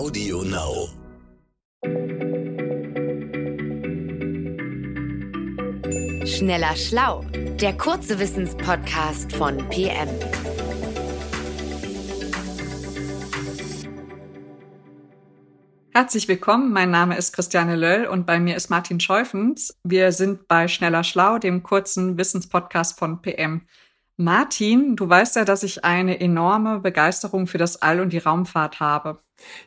Audio Now. Schneller Schlau, der kurze Wissenspodcast von PM. Herzlich willkommen, mein Name ist Christiane Löll und bei mir ist Martin Scheufens. Wir sind bei Schneller Schlau, dem kurzen Wissenspodcast von PM. Martin, du weißt ja, dass ich eine enorme Begeisterung für das All und die Raumfahrt habe.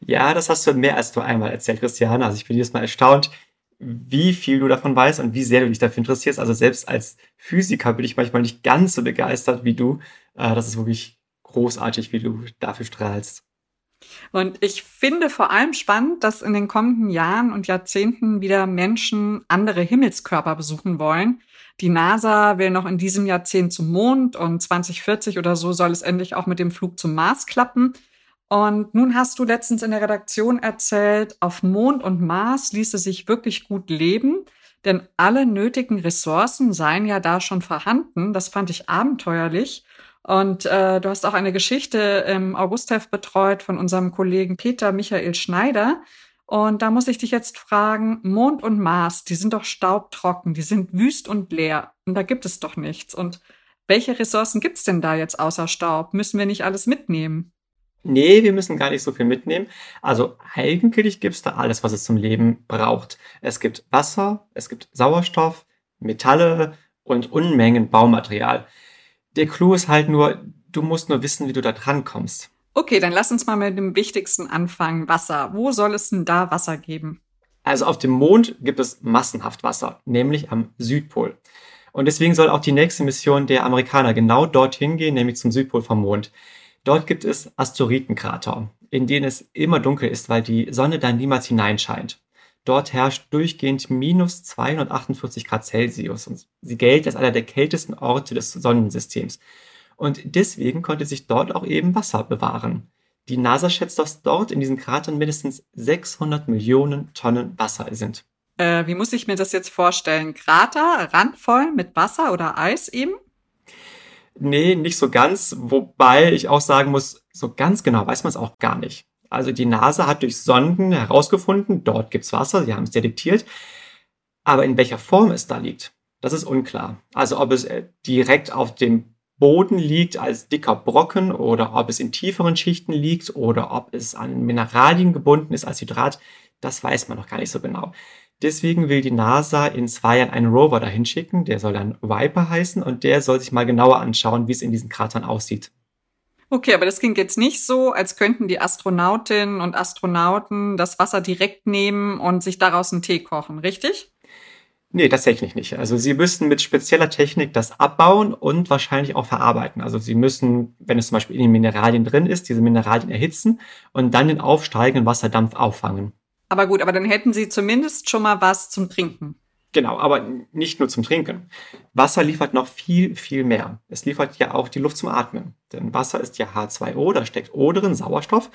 Ja, das hast du mehr als nur einmal erzählt, Christiane. Also ich bin jedes Mal erstaunt, wie viel du davon weißt und wie sehr du dich dafür interessierst. Also selbst als Physiker bin ich manchmal nicht ganz so begeistert wie du. Äh, das ist wirklich großartig, wie du dafür strahlst. Und ich finde vor allem spannend, dass in den kommenden Jahren und Jahrzehnten wieder Menschen andere Himmelskörper besuchen wollen. Die NASA will noch in diesem Jahrzehnt zum Mond und 2040 oder so soll es endlich auch mit dem Flug zum Mars klappen. Und nun hast du letztens in der Redaktion erzählt, auf Mond und Mars ließe sich wirklich gut leben, denn alle nötigen Ressourcen seien ja da schon vorhanden. Das fand ich abenteuerlich. Und äh, du hast auch eine Geschichte im Augustheft betreut von unserem Kollegen Peter Michael Schneider. Und da muss ich dich jetzt fragen, Mond und Mars, die sind doch staubtrocken, die sind wüst und leer. Und da gibt es doch nichts. Und welche Ressourcen gibt's denn da jetzt außer Staub? Müssen wir nicht alles mitnehmen? Nee, wir müssen gar nicht so viel mitnehmen. Also eigentlich gibt's da alles, was es zum Leben braucht. Es gibt Wasser, es gibt Sauerstoff, Metalle und Unmengen Baumaterial. Der Clou ist halt nur, du musst nur wissen, wie du da dran kommst. Okay, dann lass uns mal mit dem Wichtigsten anfangen. Wasser. Wo soll es denn da Wasser geben? Also auf dem Mond gibt es massenhaft Wasser, nämlich am Südpol. Und deswegen soll auch die nächste Mission der Amerikaner genau dorthin gehen, nämlich zum Südpol vom Mond. Dort gibt es Asteroidenkrater, in denen es immer dunkel ist, weil die Sonne da niemals hineinscheint. Dort herrscht durchgehend minus 248 Grad Celsius und sie gilt als einer der kältesten Orte des Sonnensystems. Und deswegen konnte sich dort auch eben Wasser bewahren. Die NASA schätzt, dass dort in diesen Kratern mindestens 600 Millionen Tonnen Wasser sind. Äh, wie muss ich mir das jetzt vorstellen? Krater, randvoll mit Wasser oder Eis eben? Nee, nicht so ganz, wobei ich auch sagen muss, so ganz genau weiß man es auch gar nicht. Also die NASA hat durch Sonden herausgefunden, dort gibt's Wasser, sie haben es detektiert, aber in welcher Form es da liegt, das ist unklar. Also ob es äh, direkt auf dem Boden liegt als dicker Brocken oder ob es in tieferen Schichten liegt oder ob es an Mineralien gebunden ist als Hydrat, das weiß man noch gar nicht so genau. Deswegen will die NASA in zwei Jahren einen Rover dahin schicken, der soll dann Viper heißen und der soll sich mal genauer anschauen, wie es in diesen Kratern aussieht. Okay, aber das klingt jetzt nicht so, als könnten die Astronautinnen und Astronauten das Wasser direkt nehmen und sich daraus einen Tee kochen, richtig? Nee, tatsächlich nicht. Also sie müssen mit spezieller Technik das abbauen und wahrscheinlich auch verarbeiten. Also sie müssen, wenn es zum Beispiel in den Mineralien drin ist, diese Mineralien erhitzen und dann den aufsteigenden Wasserdampf auffangen. Aber gut, aber dann hätten sie zumindest schon mal was zum Trinken. Genau, aber nicht nur zum Trinken. Wasser liefert noch viel, viel mehr. Es liefert ja auch die Luft zum Atmen. Denn Wasser ist ja H2O, da steckt O drin, Sauerstoff.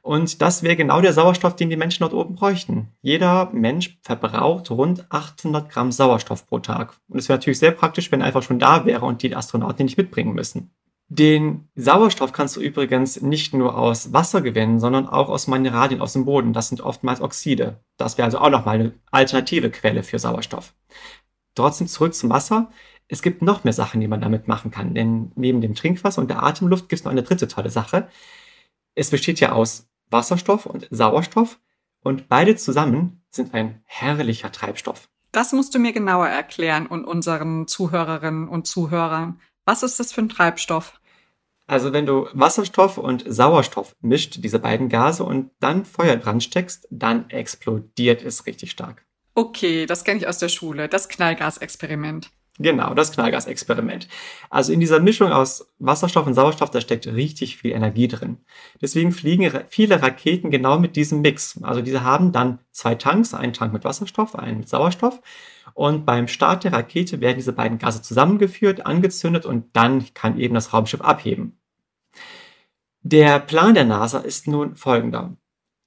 Und das wäre genau der Sauerstoff, den die Menschen dort oben bräuchten. Jeder Mensch verbraucht rund 800 Gramm Sauerstoff pro Tag. Und es wäre natürlich sehr praktisch, wenn er einfach schon da wäre und die Astronauten nicht mitbringen müssen. Den Sauerstoff kannst du übrigens nicht nur aus Wasser gewinnen, sondern auch aus Mineralien aus dem Boden. Das sind oftmals Oxide. Das wäre also auch nochmal eine alternative Quelle für Sauerstoff. Trotzdem zurück zum Wasser. Es gibt noch mehr Sachen, die man damit machen kann. Denn neben dem Trinkwasser und der Atemluft gibt es noch eine dritte tolle Sache. Es besteht ja aus Wasserstoff und Sauerstoff und beide zusammen sind ein herrlicher Treibstoff. Das musst du mir genauer erklären und unseren Zuhörerinnen und Zuhörern. Was ist das für ein Treibstoff? Also wenn du Wasserstoff und Sauerstoff mischt, diese beiden Gase, und dann Feuer dran steckst, dann explodiert es richtig stark. Okay, das kenne ich aus der Schule, das Knallgasexperiment. Genau, das Knallgasexperiment. Also in dieser Mischung aus Wasserstoff und Sauerstoff, da steckt richtig viel Energie drin. Deswegen fliegen viele Raketen genau mit diesem Mix. Also diese haben dann zwei Tanks, einen Tank mit Wasserstoff, einen mit Sauerstoff. Und beim Start der Rakete werden diese beiden Gase zusammengeführt, angezündet und dann kann eben das Raumschiff abheben. Der Plan der NASA ist nun folgender.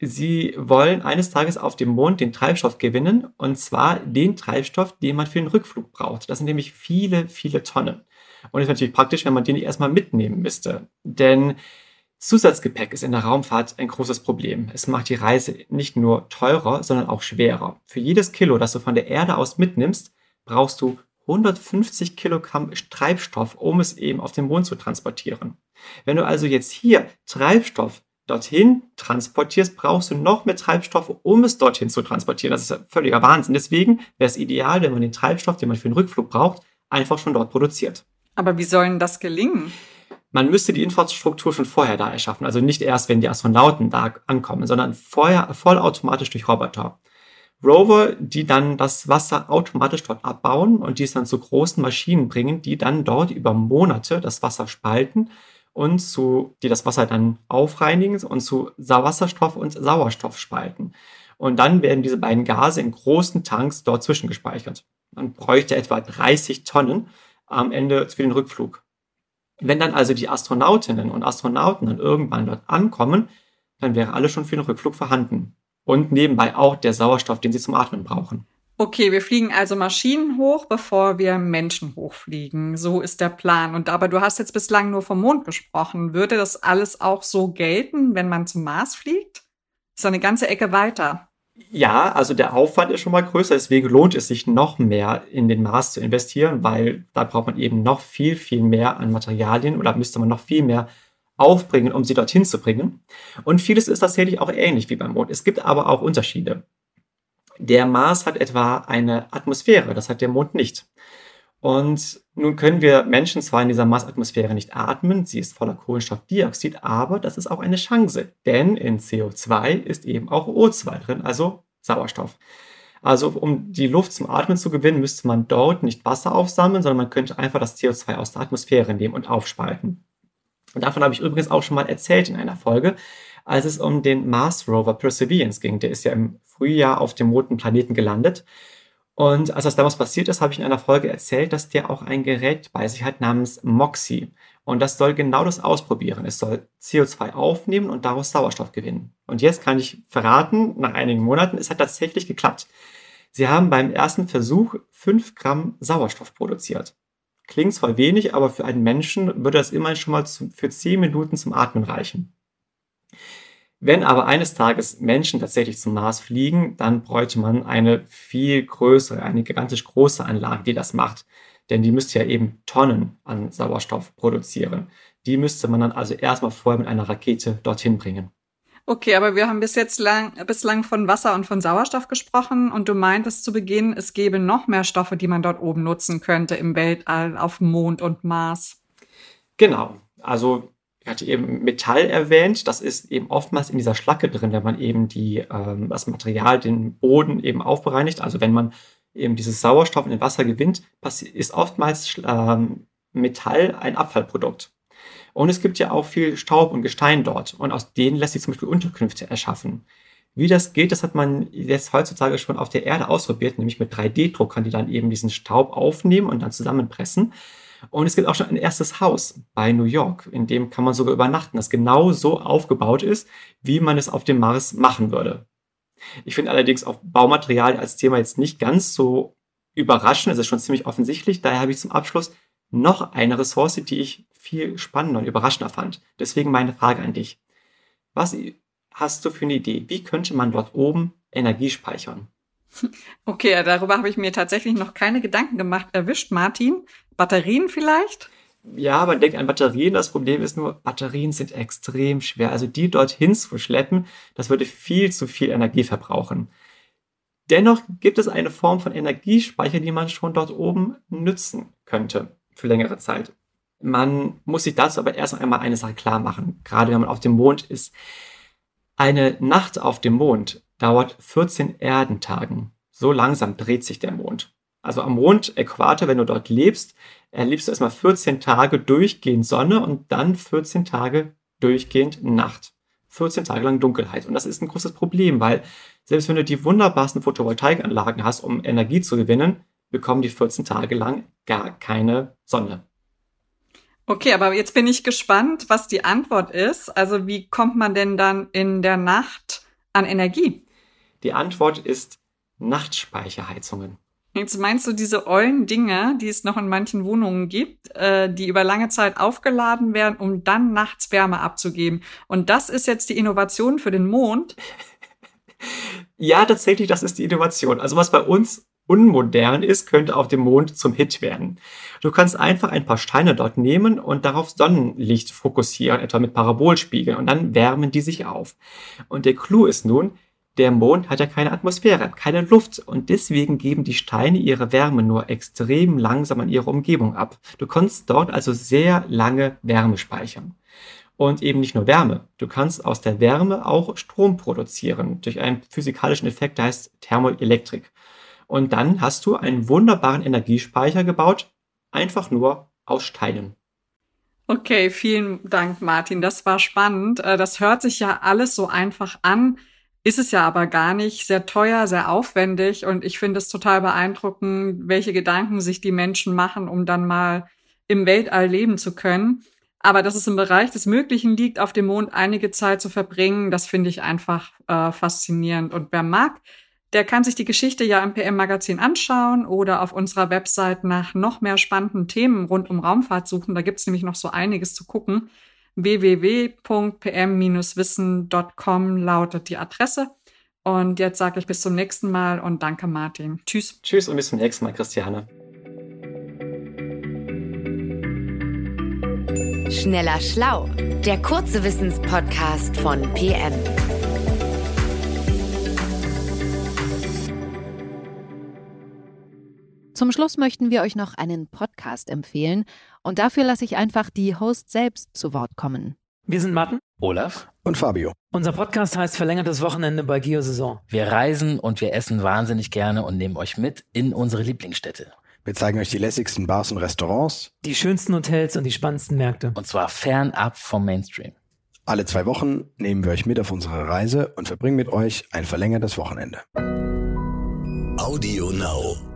Sie wollen eines Tages auf dem Mond den Treibstoff gewinnen, und zwar den Treibstoff, den man für den Rückflug braucht. Das sind nämlich viele, viele Tonnen. Und es ist natürlich praktisch, wenn man den erstmal mitnehmen müsste. Denn Zusatzgepäck ist in der Raumfahrt ein großes Problem. Es macht die Reise nicht nur teurer, sondern auch schwerer. Für jedes Kilo, das du von der Erde aus mitnimmst, brauchst du 150 Kilogramm Treibstoff, um es eben auf den Mond zu transportieren. Wenn du also jetzt hier Treibstoff dorthin transportierst, brauchst du noch mehr Treibstoff, um es dorthin zu transportieren. Das ist völliger Wahnsinn. Deswegen wäre es ideal, wenn man den Treibstoff, den man für den Rückflug braucht, einfach schon dort produziert. Aber wie soll denn das gelingen? Man müsste die Infrastruktur schon vorher da erschaffen. Also nicht erst, wenn die Astronauten da ankommen, sondern vorher vollautomatisch durch Roboter. Rover, die dann das Wasser automatisch dort abbauen und die es dann zu großen Maschinen bringen, die dann dort über Monate das Wasser spalten und zu, die das Wasser dann aufreinigen und zu Wasserstoff und Sauerstoff spalten. Und dann werden diese beiden Gase in großen Tanks dort zwischengespeichert. Man bräuchte etwa 30 Tonnen am Ende für den Rückflug. Wenn dann also die Astronautinnen und Astronauten dann irgendwann dort ankommen, dann wäre alles schon für den Rückflug vorhanden. Und nebenbei auch der Sauerstoff, den sie zum Atmen brauchen. Okay, wir fliegen also Maschinen hoch, bevor wir Menschen hochfliegen. So ist der Plan. Und aber du hast jetzt bislang nur vom Mond gesprochen. Würde das alles auch so gelten, wenn man zum Mars fliegt? Ist eine ganze Ecke weiter. Ja, also der Aufwand ist schon mal größer, deswegen lohnt es sich noch mehr in den Mars zu investieren, weil da braucht man eben noch viel, viel mehr an Materialien oder müsste man noch viel mehr aufbringen, um sie dorthin zu bringen. Und vieles ist tatsächlich auch ähnlich wie beim Mond. Es gibt aber auch Unterschiede. Der Mars hat etwa eine Atmosphäre, das hat der Mond nicht. Und nun können wir Menschen zwar in dieser Marsatmosphäre nicht atmen, sie ist voller Kohlenstoffdioxid, aber das ist auch eine Chance, denn in CO2 ist eben auch O2 drin, also Sauerstoff. Also um die Luft zum Atmen zu gewinnen, müsste man dort nicht Wasser aufsammeln, sondern man könnte einfach das CO2 aus der Atmosphäre nehmen und aufspalten. Und davon habe ich übrigens auch schon mal erzählt in einer Folge, als es um den Mars Rover Perseverance ging. Der ist ja im Frühjahr auf dem roten Planeten gelandet. Und als das damals passiert ist, habe ich in einer Folge erzählt, dass der auch ein Gerät bei sich hat namens MOXIE. Und das soll genau das ausprobieren. Es soll CO2 aufnehmen und daraus Sauerstoff gewinnen. Und jetzt kann ich verraten, nach einigen Monaten, es hat tatsächlich geklappt. Sie haben beim ersten Versuch 5 Gramm Sauerstoff produziert. Klingt zwar wenig, aber für einen Menschen würde das immerhin schon mal für 10 Minuten zum Atmen reichen. Wenn aber eines Tages Menschen tatsächlich zum Mars fliegen, dann bräuchte man eine viel größere, eine gigantisch große Anlage, die das macht. Denn die müsste ja eben Tonnen an Sauerstoff produzieren. Die müsste man dann also erstmal vorher mit einer Rakete dorthin bringen. Okay, aber wir haben bis jetzt lang, bislang von Wasser und von Sauerstoff gesprochen und du meintest zu Beginn, es gäbe noch mehr Stoffe, die man dort oben nutzen könnte im Weltall, auf Mond und Mars. Genau. Also ich hatte eben Metall erwähnt, das ist eben oftmals in dieser Schlacke drin, wenn man eben die, ähm, das Material, den Boden eben aufbereinigt. Also wenn man eben dieses Sauerstoff in den Wasser gewinnt, ist oftmals ähm, Metall ein Abfallprodukt. Und es gibt ja auch viel Staub und Gestein dort. Und aus denen lässt sich zum Beispiel Unterkünfte erschaffen. Wie das geht, das hat man jetzt heutzutage schon auf der Erde ausprobiert, nämlich mit 3D-Druckern, die dann eben diesen Staub aufnehmen und dann zusammenpressen. Und es gibt auch schon ein erstes Haus bei New York, in dem kann man sogar übernachten, das genau so aufgebaut ist, wie man es auf dem Mars machen würde. Ich finde allerdings auch Baumaterial als Thema jetzt nicht ganz so überraschend, es ist schon ziemlich offensichtlich. Daher habe ich zum Abschluss noch eine Ressource, die ich viel spannender und überraschender fand. Deswegen meine Frage an dich. Was hast du für eine Idee? Wie könnte man dort oben Energie speichern? Okay, darüber habe ich mir tatsächlich noch keine Gedanken gemacht. Erwischt, Martin? Batterien vielleicht? Ja, man denkt an Batterien. Das Problem ist nur, Batterien sind extrem schwer. Also die dorthin zu schleppen, das würde viel zu viel Energie verbrauchen. Dennoch gibt es eine Form von Energiespeicher, die man schon dort oben nützen könnte für längere Zeit. Man muss sich dazu aber erst einmal eine Sache klar machen. Gerade wenn man auf dem Mond ist. Eine Nacht auf dem Mond dauert 14 Erdentagen. So langsam dreht sich der Mond also am Mondäquator, wenn du dort lebst, erlebst du erstmal 14 Tage durchgehend Sonne und dann 14 Tage durchgehend Nacht. 14 Tage lang Dunkelheit. Und das ist ein großes Problem, weil selbst wenn du die wunderbarsten Photovoltaikanlagen hast, um Energie zu gewinnen, bekommen die 14 Tage lang gar keine Sonne. Okay, aber jetzt bin ich gespannt, was die Antwort ist. Also wie kommt man denn dann in der Nacht an Energie? Die Antwort ist Nachtspeicherheizungen. Jetzt meinst du diese ollen Dinge, die es noch in manchen Wohnungen gibt, äh, die über lange Zeit aufgeladen werden, um dann nachts Wärme abzugeben. Und das ist jetzt die Innovation für den Mond. Ja, tatsächlich, das ist die Innovation. Also was bei uns unmodern ist, könnte auf dem Mond zum Hit werden. Du kannst einfach ein paar Steine dort nehmen und darauf Sonnenlicht fokussieren, etwa mit Parabolspiegeln, und dann wärmen die sich auf. Und der Clou ist nun, der Mond hat ja keine Atmosphäre, keine Luft und deswegen geben die Steine ihre Wärme nur extrem langsam an ihre Umgebung ab. Du kannst dort also sehr lange Wärme speichern. Und eben nicht nur Wärme. Du kannst aus der Wärme auch Strom produzieren durch einen physikalischen Effekt, der heißt Thermoelektrik. Und dann hast du einen wunderbaren Energiespeicher gebaut, einfach nur aus Steinen. Okay, vielen Dank, Martin. Das war spannend. Äh, das hört sich ja alles so einfach an. Ist es ja aber gar nicht, sehr teuer, sehr aufwendig und ich finde es total beeindruckend, welche Gedanken sich die Menschen machen, um dann mal im Weltall leben zu können. Aber dass es im Bereich des Möglichen liegt, auf dem Mond einige Zeit zu verbringen, das finde ich einfach äh, faszinierend. Und wer mag, der kann sich die Geschichte ja im PM-Magazin anschauen oder auf unserer Website nach noch mehr spannenden Themen rund um Raumfahrt suchen. Da gibt's nämlich noch so einiges zu gucken www.pm-wissen.com lautet die Adresse. Und jetzt sage ich bis zum nächsten Mal und danke Martin. Tschüss. Tschüss und bis zum nächsten Mal, Christiane. Schneller Schlau, der kurze Wissenspodcast von PM. Zum Schluss möchten wir euch noch einen Podcast empfehlen und dafür lasse ich einfach die Host selbst zu Wort kommen. Wir sind Martin, Olaf und Fabio. Unser Podcast heißt Verlängertes Wochenende bei Geosaison. Wir reisen und wir essen wahnsinnig gerne und nehmen euch mit in unsere Lieblingsstädte. Wir zeigen euch die lässigsten Bars und Restaurants, die schönsten Hotels und die spannendsten Märkte. Und zwar fernab vom Mainstream. Alle zwei Wochen nehmen wir euch mit auf unsere Reise und verbringen mit euch ein verlängertes Wochenende. Audio Now.